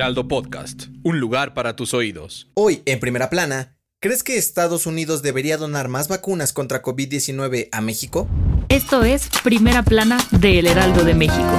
Heraldo Podcast, un lugar para tus oídos. Hoy, en primera plana, ¿crees que Estados Unidos debería donar más vacunas contra COVID-19 a México? Esto es Primera Plana de El Heraldo de México.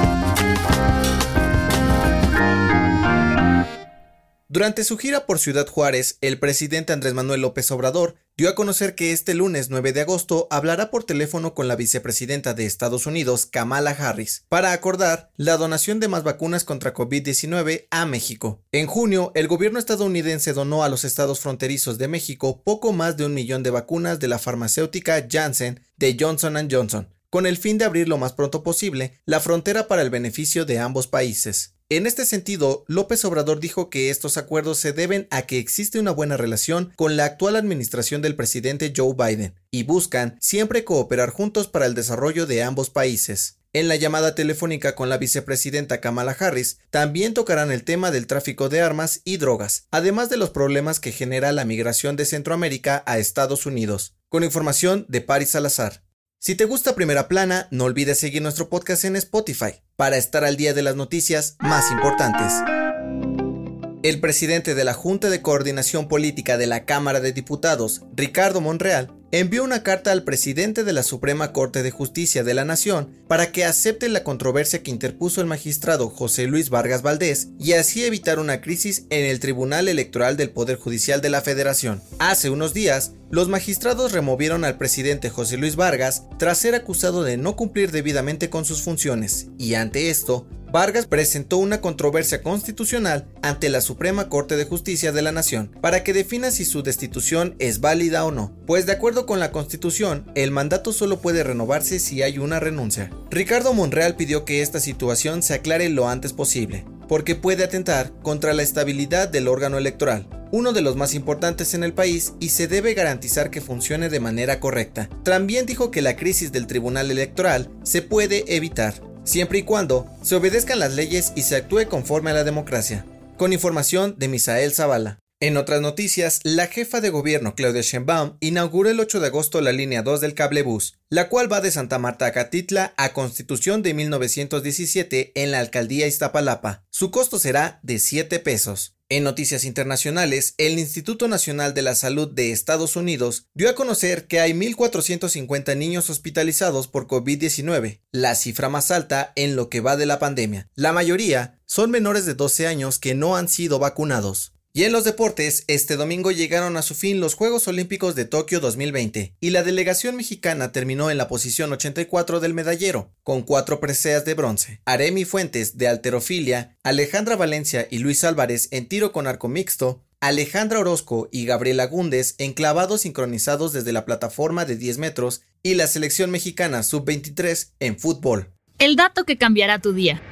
Durante su gira por Ciudad Juárez, el presidente Andrés Manuel López Obrador dio a conocer que este lunes 9 de agosto hablará por teléfono con la vicepresidenta de Estados Unidos, Kamala Harris, para acordar la donación de más vacunas contra COVID-19 a México. En junio, el gobierno estadounidense donó a los estados fronterizos de México poco más de un millón de vacunas de la farmacéutica Janssen de Johnson Johnson, con el fin de abrir lo más pronto posible la frontera para el beneficio de ambos países. En este sentido, López Obrador dijo que estos acuerdos se deben a que existe una buena relación con la actual administración del presidente Joe Biden y buscan siempre cooperar juntos para el desarrollo de ambos países. En la llamada telefónica con la vicepresidenta Kamala Harris, también tocarán el tema del tráfico de armas y drogas, además de los problemas que genera la migración de Centroamérica a Estados Unidos. Con información de Paris Salazar. Si te gusta Primera Plana, no olvides seguir nuestro podcast en Spotify para estar al día de las noticias más importantes. El presidente de la Junta de Coordinación Política de la Cámara de Diputados, Ricardo Monreal, envió una carta al presidente de la Suprema Corte de Justicia de la Nación para que acepte la controversia que interpuso el magistrado José Luis Vargas Valdés y así evitar una crisis en el Tribunal Electoral del Poder Judicial de la Federación. Hace unos días, los magistrados removieron al presidente José Luis Vargas tras ser acusado de no cumplir debidamente con sus funciones, y ante esto, Vargas presentó una controversia constitucional ante la Suprema Corte de Justicia de la Nación para que defina si su destitución es válida o no, pues de acuerdo con la Constitución, el mandato solo puede renovarse si hay una renuncia. Ricardo Monreal pidió que esta situación se aclare lo antes posible, porque puede atentar contra la estabilidad del órgano electoral, uno de los más importantes en el país y se debe garantizar que funcione de manera correcta. También dijo que la crisis del Tribunal Electoral se puede evitar, siempre y cuando se obedezcan las leyes y se actúe conforme a la democracia. Con información de Misael Zavala. En otras noticias, la jefa de gobierno Claudia Sheinbaum inauguró el 8 de agosto la línea 2 del cablebús, la cual va de Santa Marta a Catitla a Constitución de 1917 en la alcaldía Iztapalapa. Su costo será de 7 pesos. En noticias internacionales, el Instituto Nacional de la Salud de Estados Unidos dio a conocer que hay 1.450 niños hospitalizados por COVID-19, la cifra más alta en lo que va de la pandemia. La mayoría son menores de 12 años que no han sido vacunados. Y en los deportes, este domingo llegaron a su fin los Juegos Olímpicos de Tokio 2020, y la delegación mexicana terminó en la posición 84 del medallero, con cuatro preseas de bronce. Aremi Fuentes de alterofilia, Alejandra Valencia y Luis Álvarez en tiro con arco mixto, Alejandra Orozco y Gabriela Gúndez en clavados sincronizados desde la plataforma de 10 metros, y la selección mexicana sub-23 en fútbol. El dato que cambiará tu día.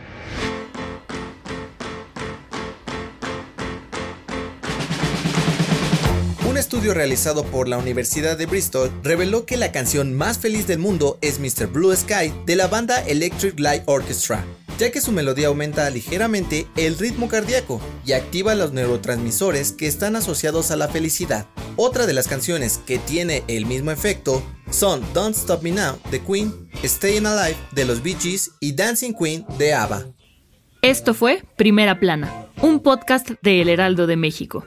Estudio realizado por la Universidad de Bristol reveló que la canción más feliz del mundo es Mr. Blue Sky de la banda Electric Light Orchestra, ya que su melodía aumenta ligeramente el ritmo cardíaco y activa los neurotransmisores que están asociados a la felicidad. Otra de las canciones que tiene el mismo efecto son Don't Stop Me Now de Queen, Staying Alive de los Bee Gees y Dancing Queen de ABBA. Esto fue Primera Plana, un podcast de El Heraldo de México.